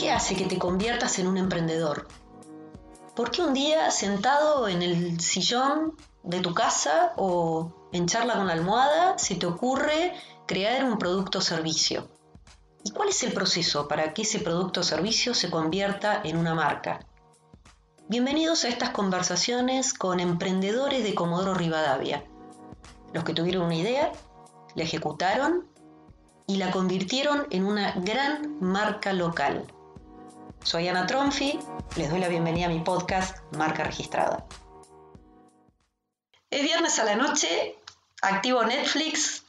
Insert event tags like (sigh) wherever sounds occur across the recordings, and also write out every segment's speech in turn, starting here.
¿Qué hace que te conviertas en un emprendedor? ¿Por qué un día sentado en el sillón de tu casa o en charla con la almohada se te ocurre crear un producto o servicio? ¿Y cuál es el proceso para que ese producto o servicio se convierta en una marca? Bienvenidos a estas conversaciones con emprendedores de Comodoro Rivadavia, los que tuvieron una idea, la ejecutaron y la convirtieron en una gran marca local. Soy Ana Tronfi, les doy la bienvenida a mi podcast Marca Registrada. Es viernes a la noche, activo Netflix,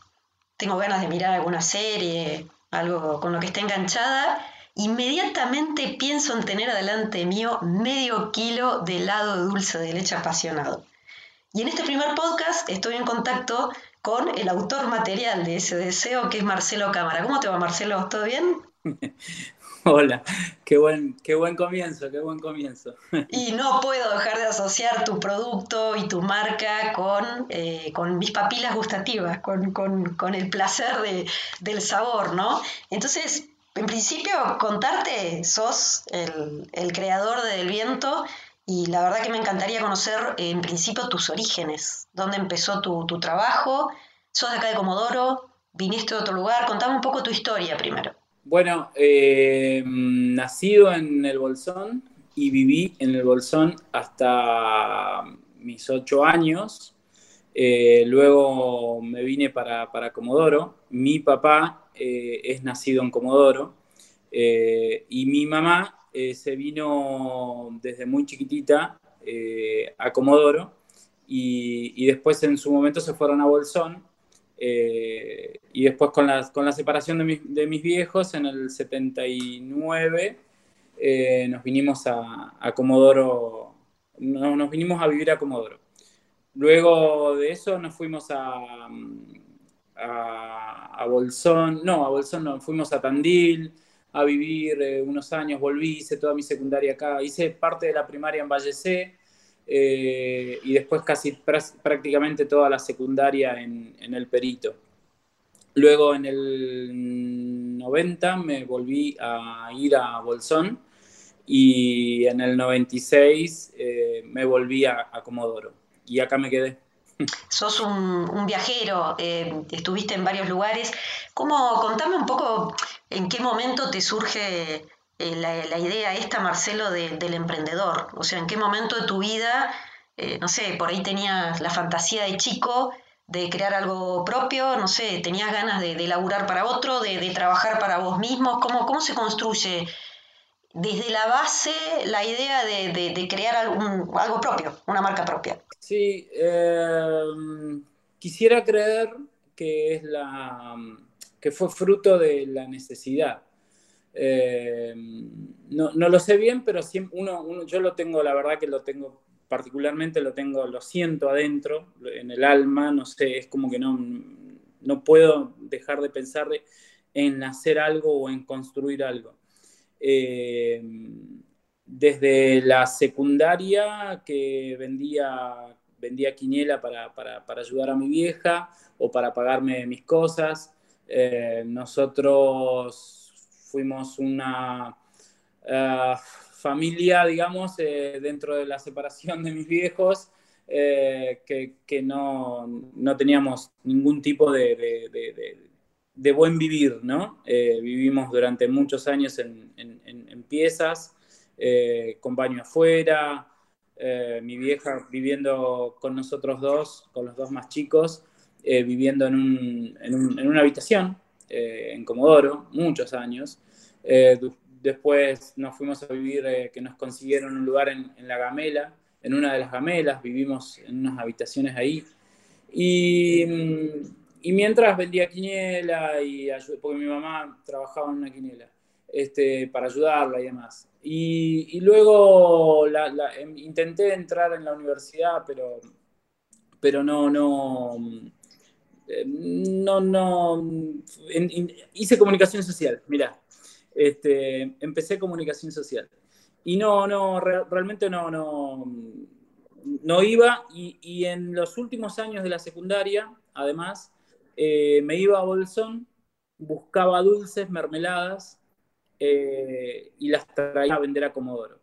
tengo ganas de mirar alguna serie, algo con lo que esté enganchada, inmediatamente pienso en tener adelante mío medio kilo de helado dulce de leche apasionado. Y en este primer podcast estoy en contacto con el autor material de ese deseo, que es Marcelo Cámara. ¿Cómo te va, Marcelo? ¿Todo bien? (laughs) (laughs) Hola, qué buen, qué buen comienzo, qué buen comienzo. (laughs) Y no puedo dejar de asociar tu producto y tu marca con, eh, con mis papilas gustativas, con, con, el placer de, del sabor, ¿no? Entonces, en principio, contarte, sos el, el creador de Del Viento y la verdad que me encantaría conocer en principio tus orígenes, dónde empezó tu, trabajo, sos de acá de Comodoro, viniste de otro lugar, contame un poco tu historia primero. Bueno, eh, nacido en el Bolsón y viví en el Bolsón hasta mis ocho años. Eh, luego me vine para, Comodoro. Mi papá eh, es nacido en Comodoro y mi mamá eh, se vino desde muy chiquitita eh, a Comodoro y, después en su momento se fueron a Bolsón eh, y después con la, con la separación de, mis viejos en el 79 nos vinimos a, Comodoro, nos vinimos a vivir a Comodoro. Luego de eso nos fuimos a, a, a Bolsón, no, a Bolsón no, fuimos a Tandil, a vivir eh, unos años, volví, hice toda mi secundaria acá, hice parte de la primaria en Valle eh, y después casi prácticamente toda la secundaria en, el Perito. Luego en el 90 me volví a ir a Bolsón y en el 96 eh, me volví a, Comodoro y acá me quedé. (laughs) Sos un, viajero, estuviste en varios lugares. ¿Cómo, contame un poco ¿En qué momento te surge eh, la, idea esta, Marcelo, del emprendedor? O sea, ¿en qué momento de tu vida, eh, no sé, por ahí tenías la fantasía de chico de crear algo propio, no sé, tenías ganas de, laburar para otro, de, trabajar para vos mismo? ¿Cómo, ¿Cómo se construye desde la base la idea de, crear algo propio, una marca propia? Sí, em, quisiera creer que es la que fue fruto de la necesidad. Eh, no, lo sé bien, pero uno, yo lo tengo, la verdad que lo tengo, particularmente lo tengo, lo siento adentro, en el alma, no sé, es como que no, no puedo dejar de pensar en hacer algo o en construir algo. Eh, desde la secundaria que vendía, vendía quiniela para, para ayudar a mi vieja o para pagarme mis cosas. Eh, nosotros fuimos una eh, familia, digamos, eh, dentro de la separación de mis viejos, que, no, teníamos ningún tipo de, buen vivir, ¿no? vivimos durante muchos años en, piezas, con baño afuera, mi vieja viviendo con nosotros dos, con los dos más chicos, eh, viviendo en, un, en, una habitación eh, en Comodoro, muchos años. Eh, después nos fuimos a vivir, que nos consiguieron un lugar en, la Gamela, en una de las Gamelas, vivimos en unas habitaciones ahí. Y, mm, y mientras vendía quiniela, y porque mi mamá trabajaba en una quiniela, este, para ayudarla y demás. Y, y luego em, intenté entrar en la universidad, pero, pero no, no, no, no, hice comunicación social, mira, este, empecé comunicación social. Y no, no, realmente no, no, no iba y, en los últimos años de la secundaria, además, eh, me iba a Bolsón, buscaba dulces, mermeladas, eh, y las traía a vender a Comodoro.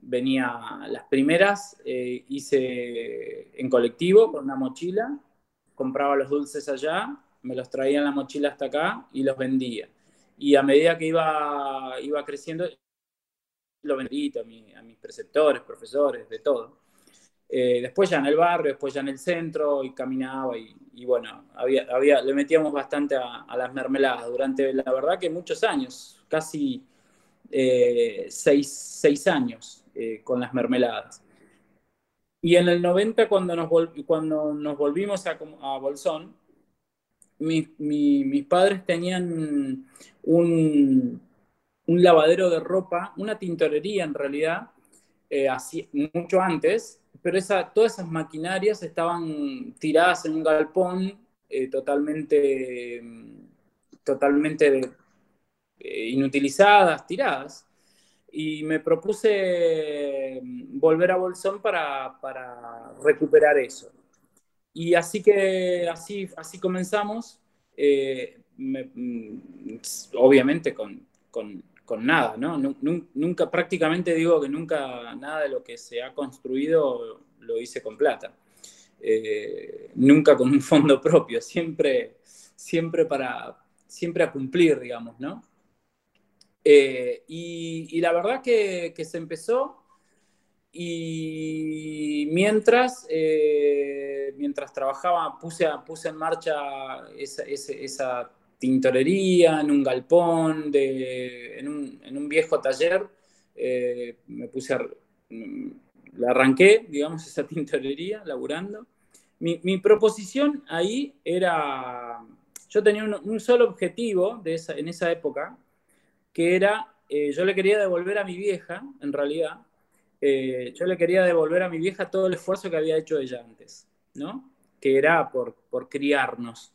Venía las primeras, eh, hice en colectivo con una mochila, compraba los dulces allá, me los traía en la mochila hasta acá y los vendía. Y a medida que iba, iba creciendo, lo vendí a, a mis preceptores, profesores, de todo. Eh, después ya en el barrio, después ya en el centro y caminaba y, bueno, había, había, le metíamos bastante a, las mermeladas durante la verdad que muchos años, casi eh, seis, años eh, con las mermeladas. Y en el 90 cuando nos, cuando nos volvimos a, a Bolsón, mis padres tenían un, un lavadero de ropa, una tintorería en realidad, así, mucho antes, pero esa, todas esas maquinarias estaban tiradas en un galpón eh, totalmente, totalmente eh, inutilizadas, tiradas. Y me propuse mm, volver a Bolsón para, para recuperar eso. Y así que así, así comenzamos, eh, mm, obviamente con, con, con nada, ¿no? Nunca, prácticamente digo que nunca nada de lo que se ha construido lo hice con plata. Eh, nunca con un fondo (laughs) propio, siempre, siempre para, siempre a cumplir, digamos, ¿no? Eh, y, la verdad que, que, se empezó y mientras, eh, mientras trabajaba, puse, puse en marcha esa, esa tintorería, en un galpón, de, en, un, en, un, viejo taller. Eh, me puse a, mm, la arranqué, digamos, esa (laughs) tintorería, laburando. Mi, mi proposición ahí era, yo tenía un, un solo objetivo de esa, en esa época, que era, eh, yo le quería devolver a mi vieja, en realidad, eh, yo le quería devolver a mi vieja todo el esfuerzo que había hecho ella antes, ¿no? Que era por, por criarnos.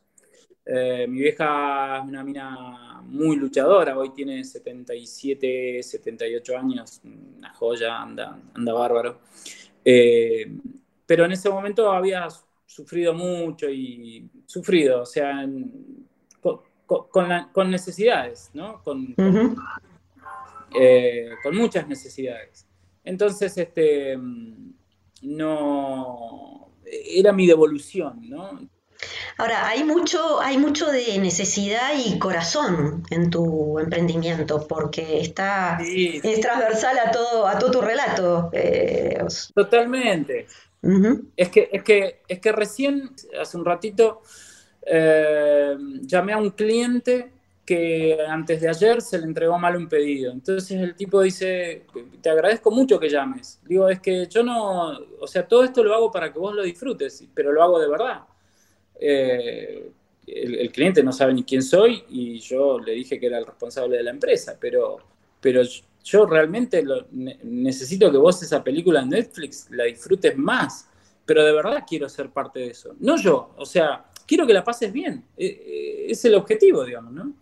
Eh, mi vieja es una mina muy luchadora, hoy tiene 77, 78 años, una joya, anda, anda bárbaro. Eh, pero en ese momento había sufrido mucho y sufrido, o sea, con, necesidades, ¿no? Con, eh, con muchas necesidades. Entonces, este, no, era mi devolución, ¿no? Ahora, hay mucho, hay mucho de necesidad y corazón en tu emprendimiento, porque está es transversal a todo, a todo tu relato. Eh, Totalmente. es, que, es, que, es que recién, hace un ratito, eh, llamé a un cliente que antes de ayer se le entregó mal un pedido. Entonces el tipo dice, te agradezco mucho que llames. Digo, es que yo no, o sea, todo esto lo hago para que vos lo disfrutes, pero lo hago de verdad. Eh, el, cliente no sabe ni quién soy y yo le dije que era el responsable de la empresa, pero, pero yo realmente necesito que vos esa película en Netflix la disfrutes más, pero de verdad quiero ser parte de eso. No yo, o sea, quiero que la pases bien. E, e, es el objetivo, digamos, ¿no?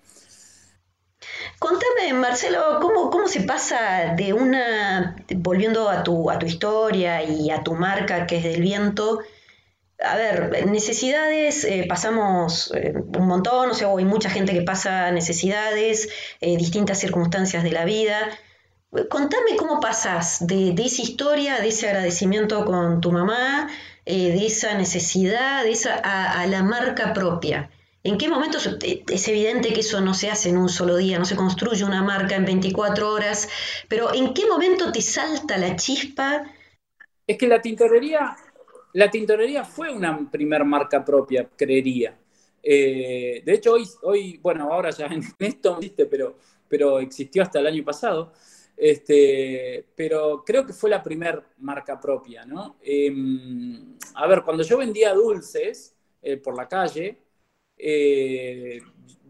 Contame, Marcelo, ¿cómo, ¿cómo, se pasa de una, volviendo a tu, a tu historia y a tu marca que es del viento, a ver, necesidades, eh, pasamos eh, un montón, o sea, hay mucha gente que pasa necesidades, eh, distintas circunstancias de la vida. Contame cómo pasas de, esa historia, de ese agradecimiento con tu mamá, de esa necesidad, de esa a, la marca propia. ¿En qué momento es evidente que eso no se hace en un solo día, no se construye una marca en 24 horas, pero en qué momento te salta la chispa? Es que la tintorería la tintorería fue una primer marca propia, creería. Eh, de hecho, hoy, hoy, bueno, ahora ya en esto pero, pero existió hasta el año pasado. Este, pero creo que fue la primer marca propia, ¿no? Em, a ver, cuando yo vendía dulces eh, por la calle, eh,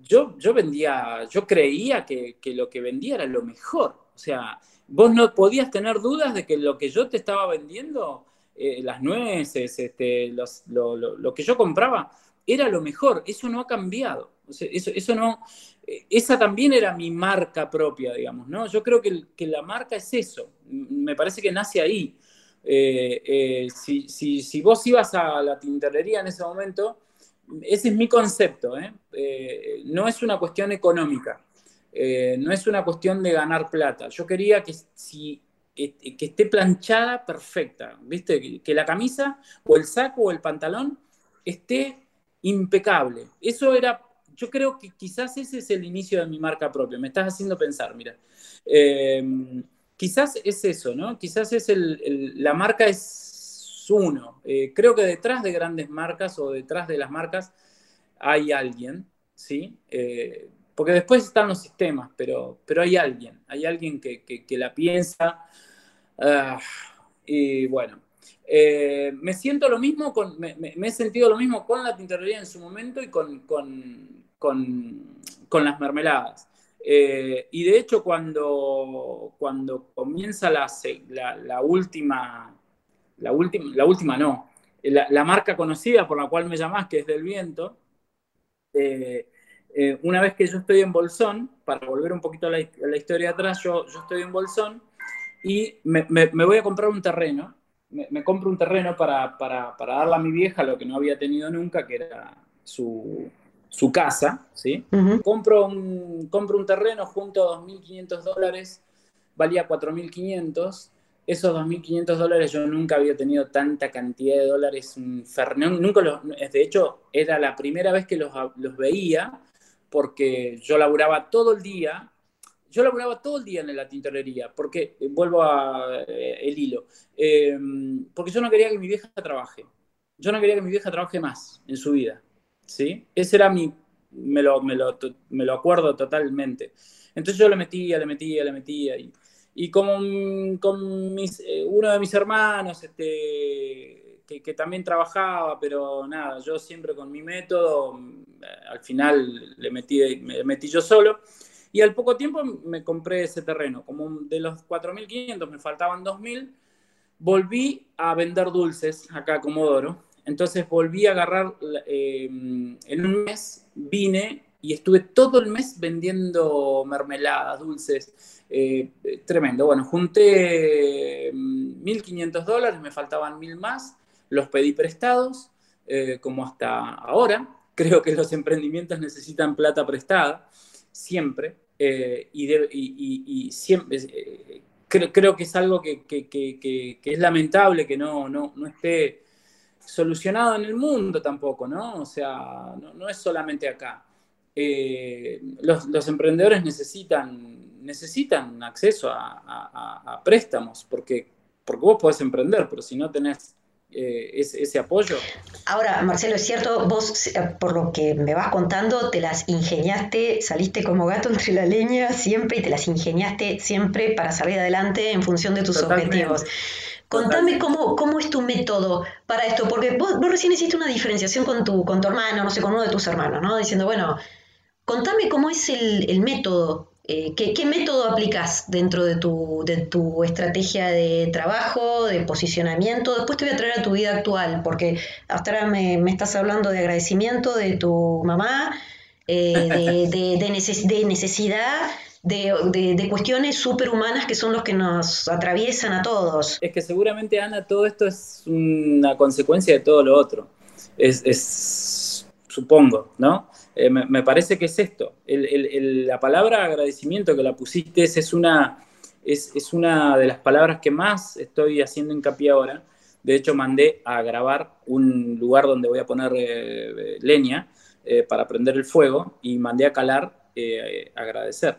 yo, yo vendía, yo creía que, que, lo que vendía era lo mejor. O sea, vos no podías tener dudas de que lo que yo te estaba vendiendo eh, las nueces, este, lo, que yo compraba, era lo mejor. Eso no ha cambiado. Eso, eso, no, eh, esa también era mi marca propia, digamos, ¿no? Yo creo que, que la marca es eso. Me parece que nace ahí. Eh, si, si, si, vos ibas a la tintorería en ese momento, ese es mi concepto, no es una cuestión económica. Eh, no es una cuestión de ganar plata. Yo quería que, si, que, esté planchada perfecta, ¿viste? Que, la camisa o el saco o el pantalón esté impecable. Eso era, yo creo que quizás ese es el inicio de mi marca propia. Me estás haciendo pensar, mira. Eh, quizás es eso, ¿no? Quizás es el, la marca es uno. Eh, creo que detrás de grandes marcas o detrás de las marcas hay alguien, ¿sí? Porque después están los sistemas, pero, pero hay alguien, hay alguien que, la piensa. Ah, y bueno, eh, me siento lo mismo, con, me, he sentido lo mismo con la tintorería en su momento y con, las mermeladas. Eh, y de hecho, cuando, cuando comienza la, la, última, la última, la última no, la, marca conocida por la cual me llamás, que es del viento, eh, eh, una vez que yo estoy en Bolsón, para volver un poquito a la, historia atrás, yo, yo, estoy en Bolsón y me, voy a comprar un terreno. Me, compro un terreno para, para, para, darle a mi vieja lo que no había tenido nunca, que era su, su casa. ¿sí? compro, un, compro un terreno junto a 2.500 dólares, valía 4.500 esos 2.500 dólares yo nunca había tenido tanta cantidad de dólares. Nunca los, de hecho, era la primera vez que los, los veía porque yo laburaba todo el día, yo laburaba todo el día en la tintorería, porque, eh, vuelvo a eh, el hilo, em, porque yo no quería que mi vieja trabaje, yo no quería que mi vieja trabaje más en su vida, ¿sí? Ese era mi, me lo, me lo, me lo acuerdo totalmente. Entonces yo le metía, le metía, le metía, y, y como con mis, eh, uno de mis hermanos, este, que, también trabajaba, pero nada, yo siempre con mi método, al final le metí, me metí yo solo. Y al poco tiempo me compré ese terreno. Como de los 4.500 me faltaban 2.000, volví a vender dulces acá a Comodoro. Entonces volví a agarrar, eh, en un mes vine y estuve todo el mes vendiendo mermeladas, dulces, eh, tremendo. Bueno, junté 1.500 dólares, me faltaban 1.000 más los pedí prestados, eh, como hasta ahora. (laughs) Creo que los emprendimientos necesitan plata prestada, siempre, y, siempre... Eh, creo, que es algo que, es lamentable que no, no, esté solucionado en el mundo tampoco, ¿no? O sea, no, es solamente acá. los, emprendedores necesitan, necesitan acceso a, a, préstamos, porque, porque vos podés emprender, pero si no tenés eh, ese, apoyo. Ahora, Marcelo, es cierto, vos, eh, por lo que me vas contando, te las ingeniaste, saliste como gato entre la leña siempre y te las ingeniaste siempre para salir adelante en función de tus objetivos. Contame cómo, cómo es tu método para esto, porque vos, recién hiciste una diferenciación con tu, con tu hermano, no sé, con uno de tus hermanos, ¿no? Diciendo, bueno, contame cómo es el, el método eh, ¿qué, método aplicas dentro de tu, de tu estrategia de trabajo, de posicionamiento? Después te voy a traer a tu vida actual, porque hasta ahora me, estás hablando de agradecimiento de tu mamá, eh, de, de, necesidad, de, cuestiones superhumanas que son los que nos atraviesan a todos. Es que seguramente, Ana, todo esto es una consecuencia de todo lo otro. es supongo, ¿no? Eh, me, parece que es esto. la palabra agradecimiento que la pusiste es, una, es, una de las palabras que más estoy haciendo hincapié ahora. De hecho, mandé a grabar un lugar donde voy a poner eh, leña eh, para prender el fuego y mandé a calar agradecer.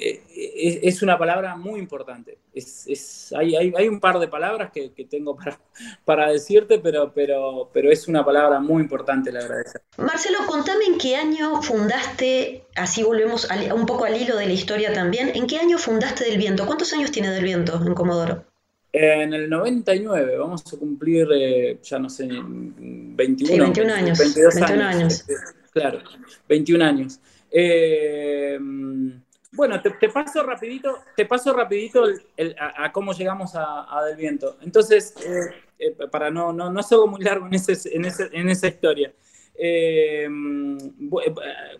Eh, es, una palabra muy importante. Es, hay, hay, un par de palabras que, tengo para, (laughs) para, decirte, pero, pero, pero es una palabra muy importante el agradecer. Marcelo, contame en qué año fundaste, así volvemos un poco al hilo de la historia también, ¿en qué año fundaste Del Viento? ¿Cuántos años tiene Del Viento en Comodoro? En el 99, vamos a cumplir, eh, ya no sé, 21, 21 años. 22 21 años. Claro, 21 años. Eh, bueno, te, paso rapidito, te paso rapidito a, cómo llegamos a, Del Viento. Entonces, eh, eh, para no, no, no ser muy largo en, ese, en, ese, en esa historia.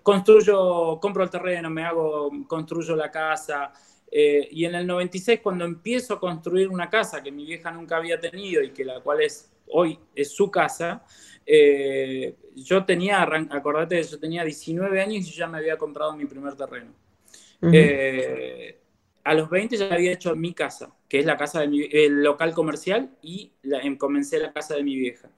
Construyo, compro el terreno, me hago, construyo la casa. y en el 96, cuando empiezo a construir una casa que mi vieja nunca había tenido y que la cual es hoy es su casa, Eh, yo tenía, acordate, yo tenía 19 años y ya me había comprado mi primer terreno. Eh, a los 20 ya había hecho mi casa, que es la casa de mi, el local comercial, y la, em, comencé la casa de mi vieja.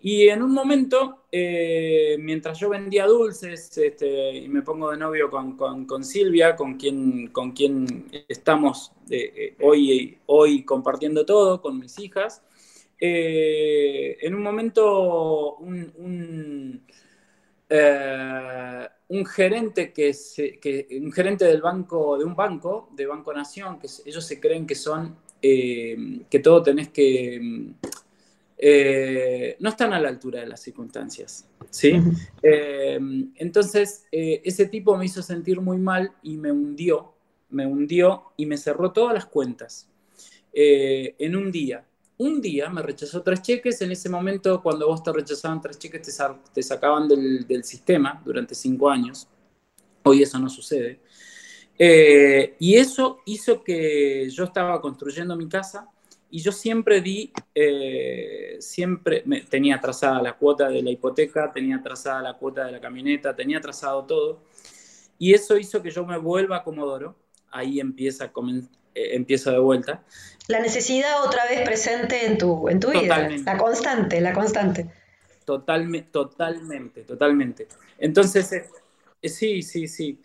Y en un momento, eh, mientras yo vendía dulces este, y me pongo de novio con, con, con Silvia, con quien, con quien estamos eh, hoy, hoy compartiendo todo, con mis hijas, eh, en un momento un, un, un gerente que, que, un gerente del banco, de un banco, de Banco Nación, que ellos se creen que son, que todo tenés que eh, no están a la altura de las circunstancias. ¿sí? Eh, entonces, eh, ese tipo me hizo sentir muy mal y me hundió, me hundió y me cerró todas las cuentas en un día. Un día me rechazó tres cheques, en ese momento cuando vos te rechazaban tres cheques te, sacaban del, del, sistema durante cinco años. Hoy eso no sucede. y eso hizo que yo estaba construyendo mi casa y yo siempre di, eh, siempre tenía trazada la cuota de la hipoteca, tenía trazada la cuota de la camioneta, tenía trazado todo. Y eso hizo que yo me vuelva a Comodoro. Ahí empieza, eh, empiezo de vuelta. La necesidad otra vez presente en tu, en tu vida. La constante, la constante. Totalmente, totalmente, totalmente. Entonces, eh, sí, sí, sí.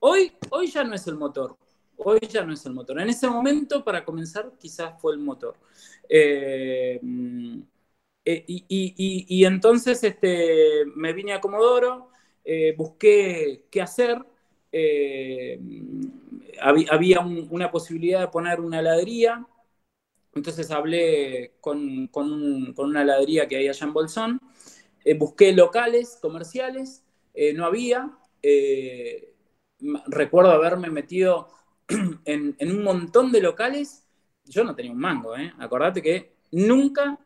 hoy, hoy ya no es el motor. Hoy ya no es el motor. En ese momento, para comenzar, quizás fue el motor. Eh, eh, y, entonces este, me vine a Comodoro, eh, busqué qué hacer. Había, una posibilidad de poner una heladería. Entonces hablé con, una heladería que hay allá en Bolsón. busqué locales comerciales. no había. recuerdo haberme metido (clears throat) en, un montón de locales, yo no tenía un mango, ¿eh? Acordate que nunca,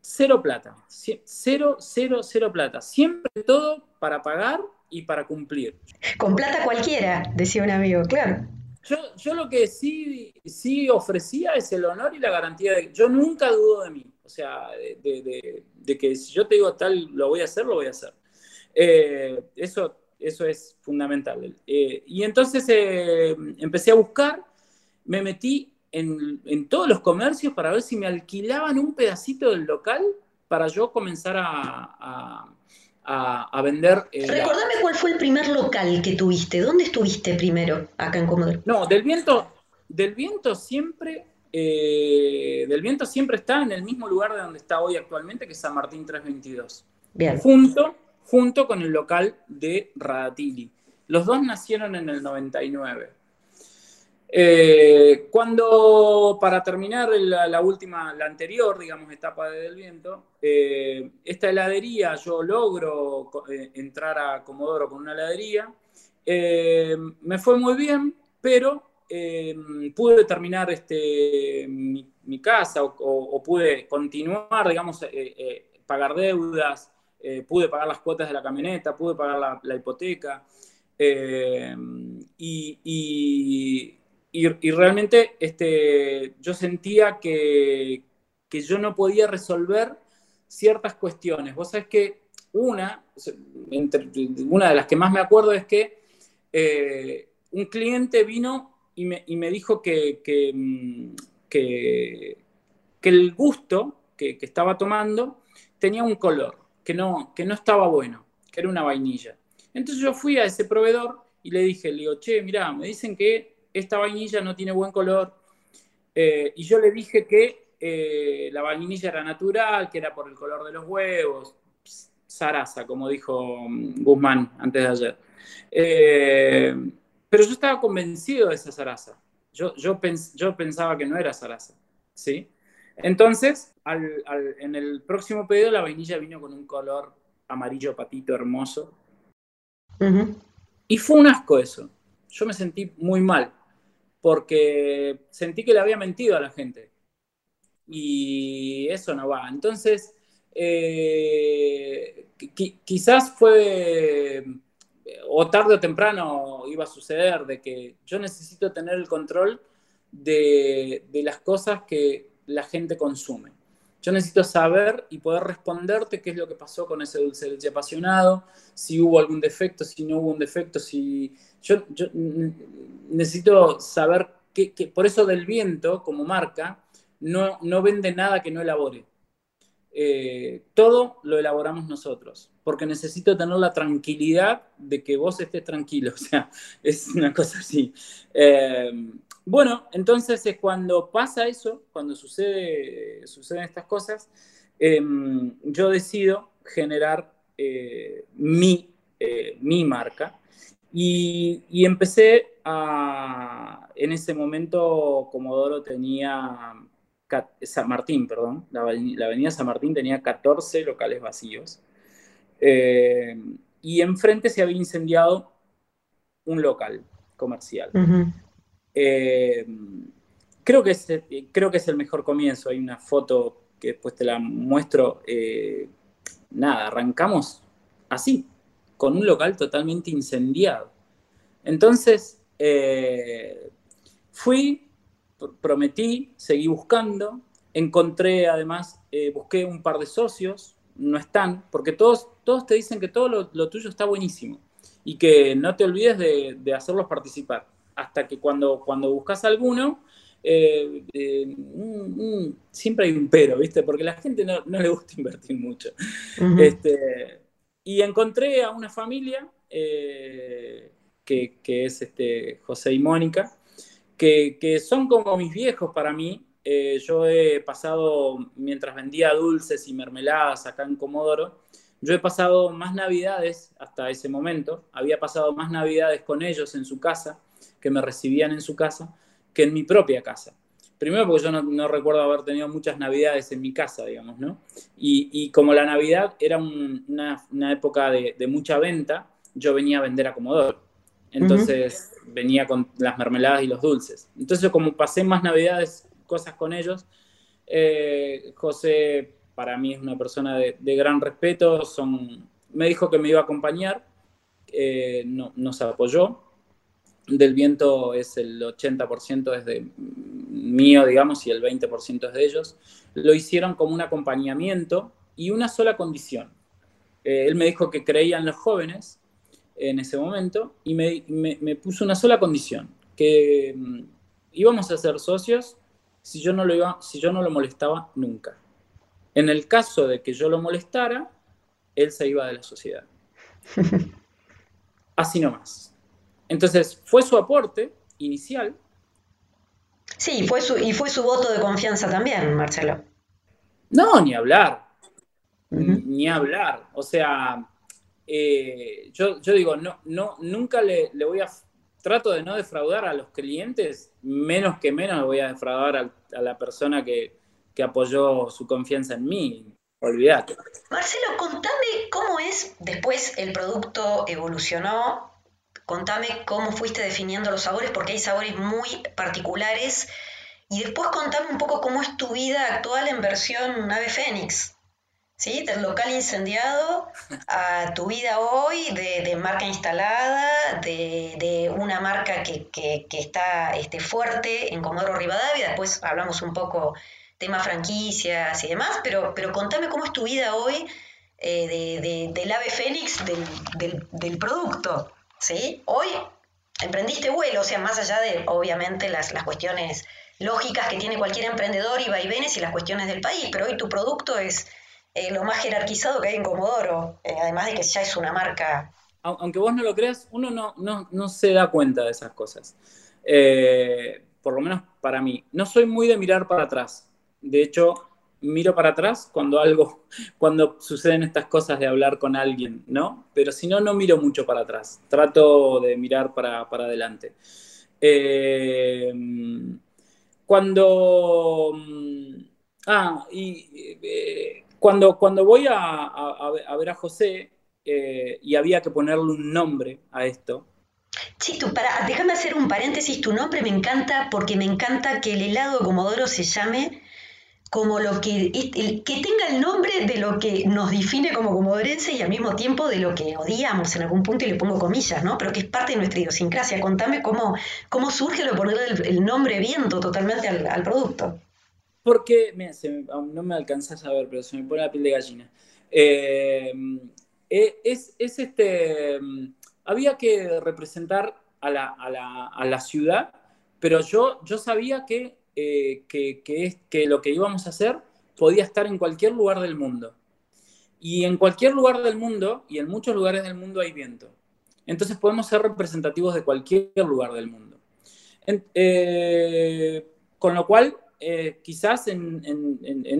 cero plata, cero, cero, cero plata. Siempre todo para pagar y para cumplir. Con plata cualquiera, decía un amigo, claro. Yo, yo lo que sí, sí ofrecía es el honor y la garantía de... Yo nunca dudo de mí. O sea, de, que si yo te digo tal, lo voy a hacer, lo voy a hacer. Eh, eso eso es fundamental. Eh, y entonces eh, empecé a buscar, me metí en, todos los comercios para ver si me alquilaban un pedacito del local para yo comenzar a, a, vender. Eh, Recordame cuál fue el primer local que tuviste. ¿Dónde estuviste primero acá en Comodoro? No, del viento, del viento siempre. del viento siempre está en el mismo lugar de donde está hoy actualmente, que es San Martín 322. Bien. Junto junto con el local de Radatili. Los dos nacieron en el 99. Eh, cuando, para terminar la, última, la anterior, digamos, etapa de Del Viento, eh, esta heladería, yo logro eh, entrar a Comodoro con una heladería, me fue muy bien, pero pude terminar este, mi, casa o, pude continuar, digamos, pagar deudas, pude pagar las cuotas de la camioneta, pude pagar la, hipoteca. Y, realmente este, yo sentía que, yo no podía resolver ciertas cuestiones. Vos sabés que una, una de las que más me acuerdo es que eh, un cliente vino y me, dijo que, que, el gusto que, estaba tomando tenía un color que no, que no estaba bueno, que era una vainilla. Entonces yo fui a ese proveedor y le dije, le digo, che, mirá, me dicen que esta vainilla no tiene buen color. Eh, y yo le dije que eh, la vainilla era natural, que era por el color de los huevos, zaraza, como dijo mm, Guzmán antes de ayer. Eh, pero yo estaba convencido de esa zaraza. Yo, yo, yo pensaba que no era zaraza, ¿sí? Entonces, en el próximo pedido la vainilla vino con un color amarillo patito hermoso. Y fue un asco eso. Yo me sentí muy mal, porque sentí que le había mentido a la gente. Y eso no va. Entonces, eh, quizás fue, o tarde o temprano iba a suceder, de que yo necesito tener el control de las cosas que la gente consume. Yo necesito saber y poder responderte qué es lo que pasó con ese dulce de leche apasionado, si hubo algún defecto, si no hubo un defecto, si... Yo, necesito saber qué, por eso del viento, como marca, no, no vende nada que no elabore. Eh, todo lo elaboramos nosotros, porque necesito tener la tranquilidad de que vos estés tranquilo, (laughs) o sea, es una cosa así. Eh, bueno, entonces es cuando pasa eso, cuando sucede, suceden estas cosas, em, yo decido generar eh, mi, mi marca y, y, empecé a, en ese momento Comodoro tenía San Martín, perdón, la, avenida San Martín tenía 14 locales vacíos. Eh, y enfrente se había incendiado un local comercial. Eh, creo, que es, creo que es el mejor comienzo. Hay una foto que después te la muestro. Eh, nada, arrancamos así, con un local totalmente incendiado. Entonces, fui, prometí, seguí buscando, encontré además, eh, busqué un par de socios, no están, porque todos, todos te dicen que todo lo, tuyo está buenísimo y que no te olvides de, hacerlos participar, hasta que cuando, cuando buscas alguno, eh, eh, mm, mm, siempre hay un pero, ¿viste? Porque a la gente no, le gusta (laughs) invertir mucho. este, y encontré a una familia que, que, es este, José y Mónica, que, son como mis viejos para mí. Eh, yo he pasado, mientras vendía dulces y mermeladas acá en Comodoro, yo he pasado más navidades hasta ese momento, había pasado más navidades con ellos en su casa, que me recibían en su casa, que en mi propia casa. Primero porque yo no, recuerdo haber tenido muchas navidades en mi casa, digamos, ¿no? Y, como la Navidad era una, época de, de, mucha venta, yo venía a vender a Comodoro. Entonces venía con las mermeladas y los dulces. Entonces como pasé más navidades, cosas con ellos, eh, José para mí es una persona de, gran respeto, son, me dijo que me iba a acompañar, eh, no, nos apoyó. Del viento es el 80% es de mío, digamos, y el 20% es de ellos. Lo hicieron como un acompañamiento y una sola condición. Eh, él me dijo que creía en los jóvenes en ese momento y me, puso una sola condición, que mm, íbamos a ser socios si yo, no lo iba, si yo no lo molestaba nunca. En el caso de que yo lo molestara, él se iba de la sociedad. (laughs) Así nomás. Entonces, fue su aporte inicial. Sí, fue su, y fue su voto de confianza también, Marcelo. No, ni hablar. Ni hablar. O sea, eh, yo, yo, digo, no, no, nunca le, le, voy a, trato de no defraudar a los clientes, menos que menos voy a defraudar a, la persona que, que, apoyó su confianza en mí. Olvídate. Marcelo, contame cómo es, después el producto evolucionó, contame cómo fuiste definiendo los sabores, porque hay sabores muy particulares, y después contame un poco cómo es tu vida actual en versión Ave Fénix. ¿sí? Del local incendiado a tu vida hoy de, marca instalada, de, una marca que, está este, fuerte en Comodoro Rivadavia, después hablamos un poco tema franquicias y demás, pero, pero contame cómo es tu vida hoy eh, del ave fénix del, producto, ¿sí? Hoy emprendiste vuelo, o sea, más allá de, obviamente, las, las cuestiones lógicas que tiene cualquier emprendedor y vaivenes y las cuestiones del país, pero hoy tu producto es eh, lo más jerarquizado que hay en Comodoro, eh, además de que ya es una marca. Aunque vos no lo creas, uno no, no, se da cuenta de esas cosas. Eh, por lo menos para mí. No soy muy de mirar para atrás. De hecho, miro para atrás cuando algo, (laughs) cuando suceden estas cosas de hablar con alguien, ¿no? Pero si no, no miro mucho para atrás. Trato de mirar para, para adelante. cuando... Mm, ah, y cuando, cuando voy a, ver a José eh, y había que ponerle un nombre a esto. Chito, para, déjame hacer un paréntesis, tu nombre me encanta porque me encanta que el helado de Comodoro se llame como lo que, que tenga el nombre de lo que nos define como comodorense y al mismo tiempo de lo que odiamos en algún punto y le pongo comillas, ¿no? Pero que es parte de nuestra idiosincrasia. Contame cómo, cómo surge lo de ponerle el, nombre viento totalmente al, producto. porque, no me alcanzás a ver, pero se me pone la piel de gallina. Eh, eh, es, este, había que representar a la, ciudad, pero yo, yo sabía que, que, que lo que íbamos a hacer podía estar en cualquier lugar del mundo. Y en cualquier lugar del mundo, y en muchos lugares del mundo hay viento. Entonces podemos ser representativos de cualquier lugar del mundo. Eh, con lo cual, eh, quizás en,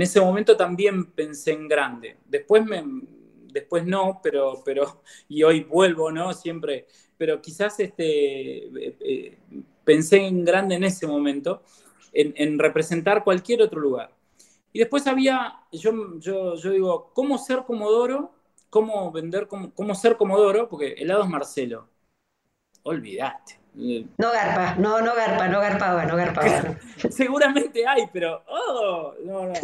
ese momento también pensé en grande. Después, me, después no, pero, pero, (laughs) y hoy vuelvo, ¿no? Siempre, pero quizás este, eh, pensé en grande en ese momento, en representar cualquier otro lugar. Y después había, yo, yo, yo digo, ¿cómo ser Comodoro? ¿Cómo vender, cómo, cómo ser Comodoro? Porque helados Marcelo. Olvídate. No garpa, no, no garpa, no garpaba, no garpaba. (laughs) Seguramente hay, pero, oh, no, no.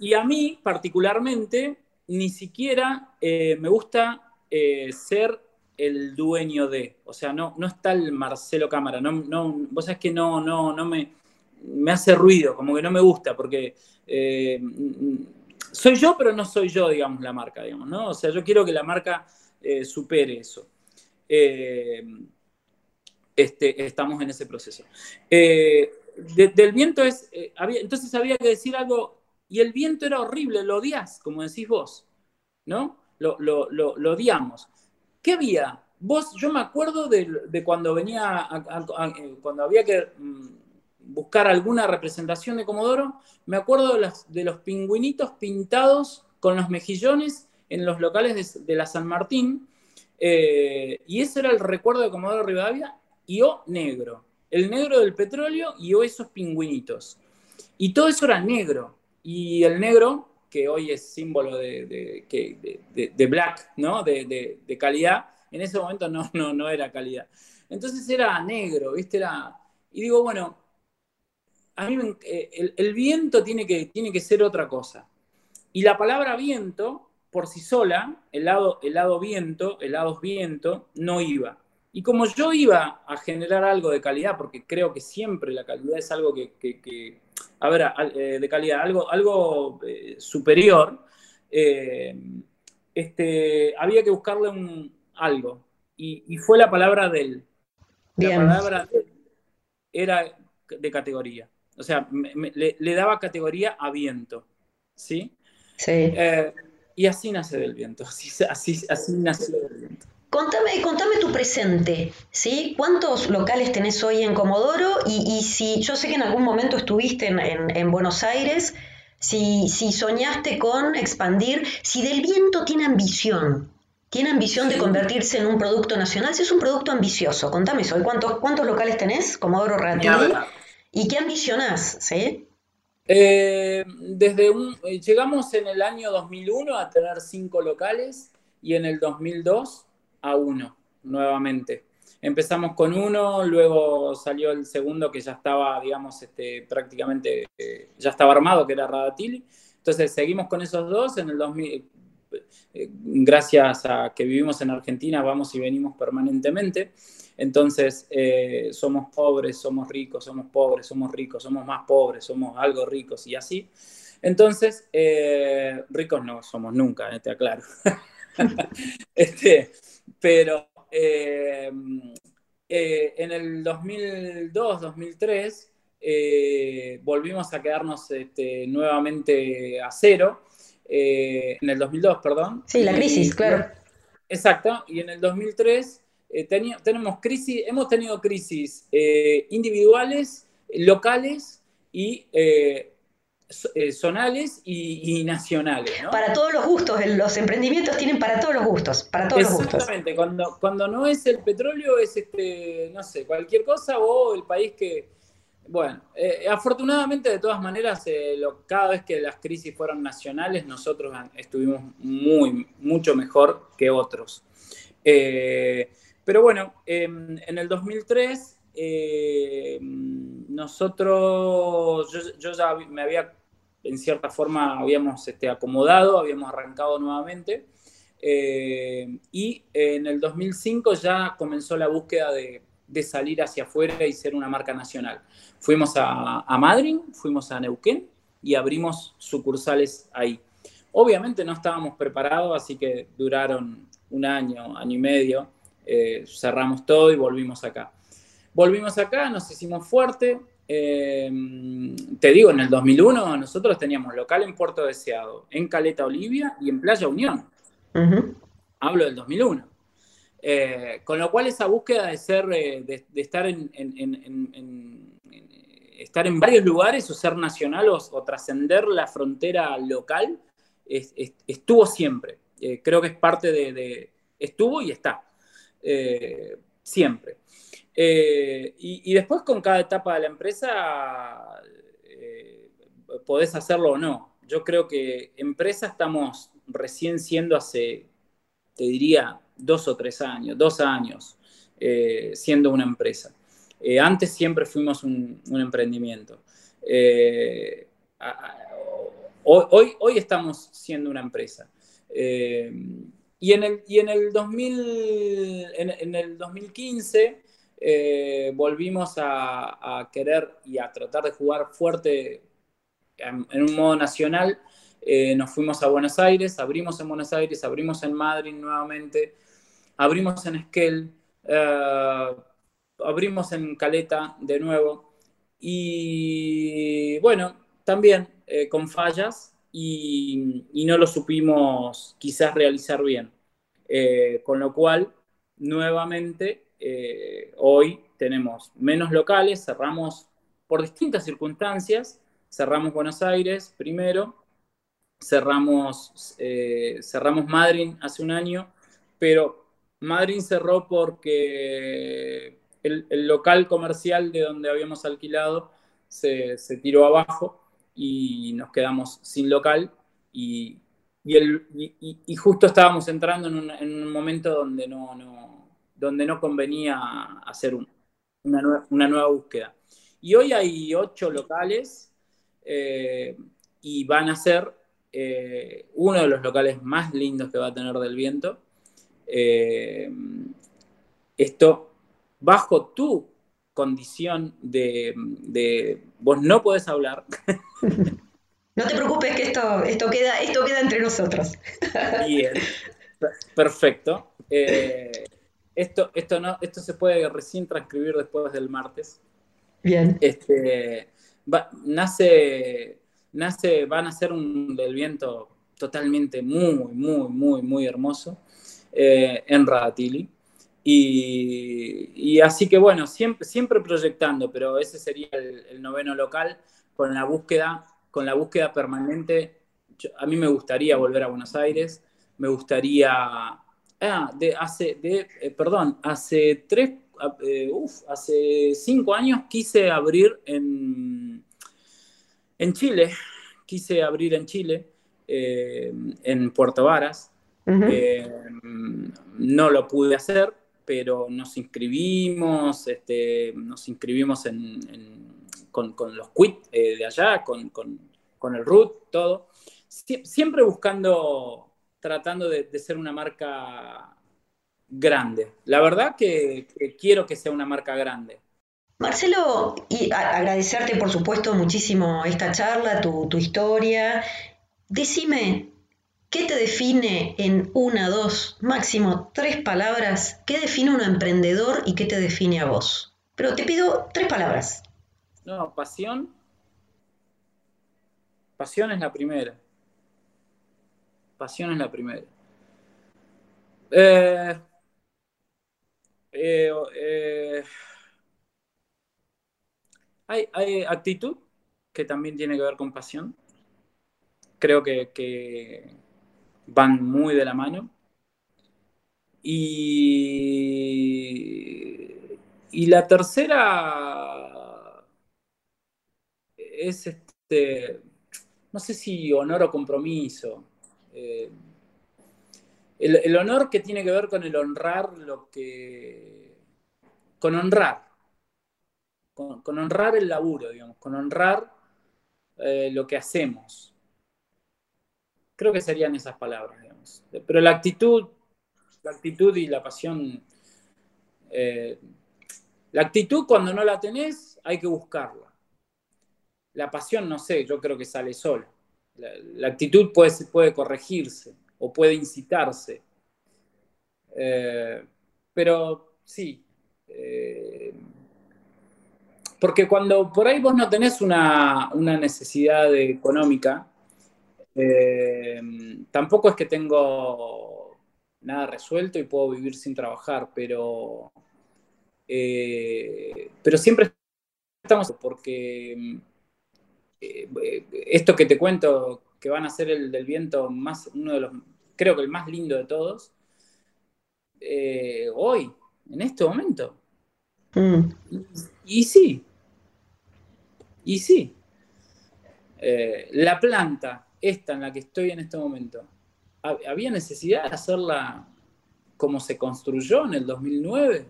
Y, a mí, particularmente, ni siquiera eh, me gusta eh, ser el dueño de, o sea, no, no está el Marcelo Cámara, no, no, vos sabés que no, no, no me, me hace ruido, como que no me gusta, porque eh, soy yo, pero no soy yo, digamos, la marca, digamos, ¿no? O sea, yo quiero que la marca eh, supere eso. Eh, este, estamos en ese proceso. del viento es, había, entonces había que decir algo, y el viento era horrible, lo odias, como decís vos, ¿no? Lo, lo, odiamos. ¿Qué había? Vos, yo me acuerdo de, cuando venía, cuando había que mm, buscar alguna representación de Comodoro, me acuerdo de, los pingüinitos pintados con los mejillones en los locales de, la San Martín, eh, y ese era el recuerdo de Comodoro Rivadavia, y o negro, el negro del petróleo y o esos pingüinitos. Y todo eso era negro, y el negro, que hoy es símbolo de, de black, ¿no? de, calidad, en ese momento no, no, no era calidad. Entonces era negro, ¿viste? Era... Y digo, bueno, a mí eh, el, viento tiene que, tiene que ser otra cosa. Y la palabra viento, por sí sola, el lado, el lado viento, el lado viento, no iba. Y como yo iba a generar algo de calidad, porque creo que siempre la calidad es algo que, a ver, eh, de calidad, algo, algo eh, superior, este, había que buscarle un, algo. Y, fue la palabra del. La palabra era de categoría. O sea, le, daba categoría a viento. ¿Sí? Sí. Eh, y así nace del viento. Así, así, así nace del viento. Contame, contame tu presente, ¿sí? ¿Cuántos locales tenés hoy en Comodoro? Y, si yo sé que en algún momento estuviste en, Buenos Aires, si, si, soñaste con expandir, si del viento tiene ambición, tiene ambición de convertirse en un producto nacional, si es un producto ambicioso, contame eso, ¿cuántos, cuántos locales tenés, Comodoro Ratilli? ¿Y qué ambicionás? ¿sí? Eh, desde un, eh, llegamos en el año 2001 a tener cinco locales y en el 2002 a uno nuevamente. Empezamos con uno, luego salió el segundo que ya estaba, digamos, este, prácticamente, eh, ya estaba armado, que era Radatili. Entonces seguimos con esos dos. En el 2000, gracias a que vivimos en Argentina, vamos y venimos permanentemente. Entonces, eh, somos pobres, somos ricos, somos pobres, somos ricos, somos más pobres, somos algo ricos y así. Entonces, eh, ricos no somos nunca, eh, te aclaro. (laughs) este, pero en el 2002, 2003, volvimos a quedarnos este, nuevamente a cero. en el 2002, perdón. Sí, la crisis, claro. Exacto, y en el 2003 eh, tenemos crisis, hemos tenido crisis eh, individuales, locales y eh, zonales y, nacionales. Para todos los gustos, los emprendimientos tienen para todos los gustos, para todos los gustos. Exactamente, cuando, cuando no es el petróleo es este, no sé, cualquier cosa o el país que, bueno, afortunadamente de todas maneras, cada vez que las crisis fueron nacionales, nosotros estuvimos muy, mucho mejor que otros. Pero bueno, em, en el 2003 em, nosotros, yo, ya me había, en cierta forma, habíamos este, acomodado, habíamos arrancado nuevamente. Em, y en el 2005 ya comenzó la búsqueda de, salir hacia afuera y ser una marca nacional. Fuimos a Madrid, fuimos a Neuquén y abrimos sucursales ahí. Obviamente no estábamos preparados, así que duraron un año, año y medio, eh, cerramos todo y volvimos acá. Volvimos acá, nos hicimos fuerte. Eh, te digo, en el 2001 nosotros teníamos local en Puerto Deseado, en Caleta Olivia y en Playa Unión. Hablo del 2001. Eh, con lo cual esa búsqueda de ser, de, estar en, estar en varios lugares o ser nacional o trascender la frontera local, estuvo siempre. Eh, creo que es parte de, estuvo y está, eh, siempre. Eh, y, después con cada etapa de la empresa podés hacerlo o no. Yo creo que empresa estamos recién siendo hace, te diría, dos o tres años, dos años siendo una empresa. antes siempre fuimos un, emprendimiento. Hoy, hoy, estamos siendo una empresa. Eh, y, en el, y en el, 2000, en, el 2015 eh, volvimos a, querer y a tratar de jugar fuerte en, un modo nacional. Eh, nos fuimos a Buenos Aires, abrimos en Buenos Aires, abrimos en Madrid nuevamente, abrimos en Esquel, abrimos en Caleta de nuevo. Y bueno, también eh, con fallas y, no lo supimos quizás realizar bien. Eh, con lo cual, nuevamente, eh, hoy tenemos menos locales, cerramos por distintas circunstancias, cerramos Buenos Aires primero, cerramos, cerramos Madrid hace un año, pero Madrid cerró porque el, local comercial de donde habíamos alquilado se tiró abajo y nos quedamos sin local y, y, justo estábamos entrando en un, momento donde no, no, donde no convenía hacer una, nueva, búsqueda. Y hoy hay ocho locales eh, y van a ser eh, uno de los locales más lindos que va a tener del viento. Eh, esto bajo tu condición de, vos no podés hablar. (laughs) No te preocupes que esto, esto, queda, esto queda entre nosotros. (laughs) Bien, perfecto. Eh, esto, esto, no, esto se puede recién transcribir después del martes. Bien. Este, nace, nace, van a ser un del viento totalmente muy, muy, muy, muy hermoso eh, en Radatili. Y, así que bueno, siempre, siempre proyectando, pero ese sería el, noveno local con la búsqueda, con la búsqueda permanente. a mí me gustaría volver a Buenos Aires, me gustaría, ah, de, hace, de, eh, perdón, hace tres, eh, hace cinco años quise abrir en, en Chile, quise abrir en Chile, eh, en Puerto Varas. no lo pude hacer pero nos inscribimos, este, nos inscribimos con, los quit eh, de allá, con, el root, todo. siempre buscando, tratando de, ser una marca grande. La verdad que, quiero que sea una marca grande. Marcelo, agradecerte por supuesto muchísimo esta charla, tu, tu historia. Decime, ¿Qué te define en una, dos, máximo tres palabras? ¿Qué define un emprendedor y qué te define a vos? Pero te pido tres palabras. No, pasión. Pasión es la primera. Pasión es la primera. Eh, eh, eh, hay, hay, actitud que también tiene que ver con pasión. Creo que, que van muy de la mano. Y, y la tercera es este, no sé si honor o compromiso. Eh, el, honor que tiene que ver con el honrar lo que. con honrar. Con, honrar el laburo, digamos, con honrar eh, lo que hacemos. Creo que serían esas palabras, digamos. Pero la actitud, la actitud y la pasión, eh, La actitud cuando no la tenés hay que buscarla. La pasión, no sé, yo creo que sale sola. La, actitud puede, puede corregirse o puede incitarse. Eh, pero sí, eh, porque cuando por ahí vos no tenés una, necesidad económica, eh, tampoco es que tengo nada resuelto y puedo vivir sin trabajar, pero, pero siempre estamos porque esto que te cuento, que van a ser el del viento más, uno de los, creo que el más lindo de todos, eh, hoy, en este momento. Mm. Y, sí, y sí. Eh, la planta, esta en la que estoy en este momento, ¿había necesidad de hacerla como se construyó en el 2009?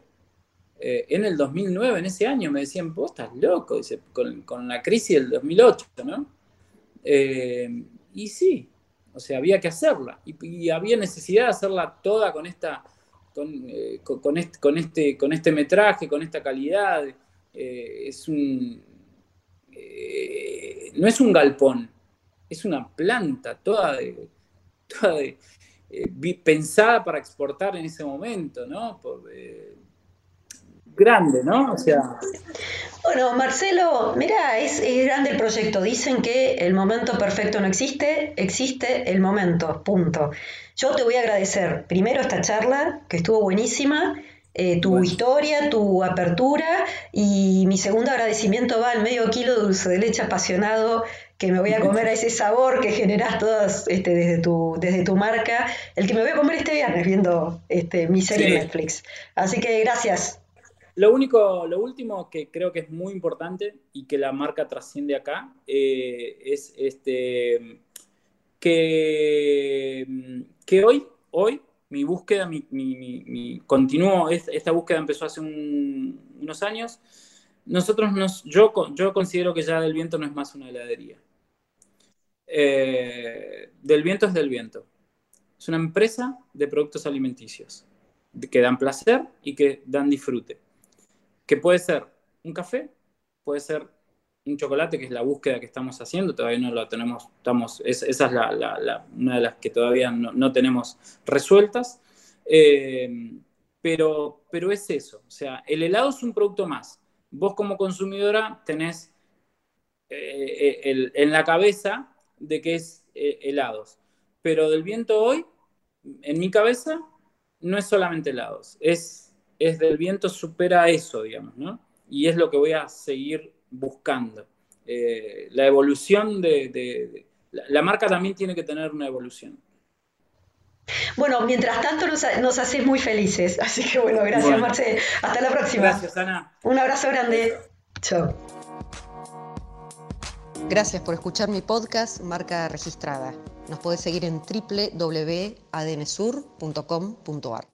Eh, en el 2009, en ese año, me decían, vos estás loco, con, la crisis del 2008, ¿no? y sí, o sea, había que hacerla. y, había necesidad de hacerla toda con esta eh, con, este, con, este, con este metraje, con esta calidad. Eh, es un. Eh, no es un galpón, es una planta toda de. pensada para exportar en ese momento, ¿no? grande, ¿no? O sea. Bueno, Marcelo, mira, es, grande el proyecto. Dicen que el momento perfecto no existe, existe el momento, punto. Yo te voy a agradecer primero esta charla, que estuvo buenísima, eh, tu historia, tu apertura, y mi segundo agradecimiento va al medio kilo de dulce de leche apasionado que me voy a comer a ese sabor que generas todas este, desde, tu, desde tu marca, el que me voy a comer este viernes viendo este, mi serie Netflix. Así que gracias. Lo único, lo último que creo que es muy importante y que la marca trasciende acá eh, es este que, que hoy, hoy mi búsqueda, mi, mi, continuó, esta búsqueda empezó hace unos años. Nosotros nos, yo, yo considero que ya Del Viento no es más una heladería. Eh, del Viento es Del Viento. Es una empresa de productos alimenticios que dan placer y que dan disfrute que puede ser un café, puede ser un chocolate, que es la búsqueda que estamos haciendo, todavía no lo tenemos, estamos, esa es una de las que todavía no, tenemos resueltas, eh, pero, pero es eso, o sea, el helado es un producto más. Vos como consumidora tenés eh, en la cabeza de que es eh, helados, pero del viento hoy, en mi cabeza, no es solamente helados, es es del viento supera eso, digamos, ¿no? Y es lo que voy a seguir buscando. Eh, la evolución de, la, marca también tiene que tener una evolución. Bueno, mientras tanto nos, nos haces muy felices. (laughs) Así que bueno, gracias Marce. Hasta la próxima. Gracias, Ana. Un abrazo grande. Chao. Gracias por escuchar mi podcast Marca Registrada. Nos podés seguir en www.adnsur.com.ar.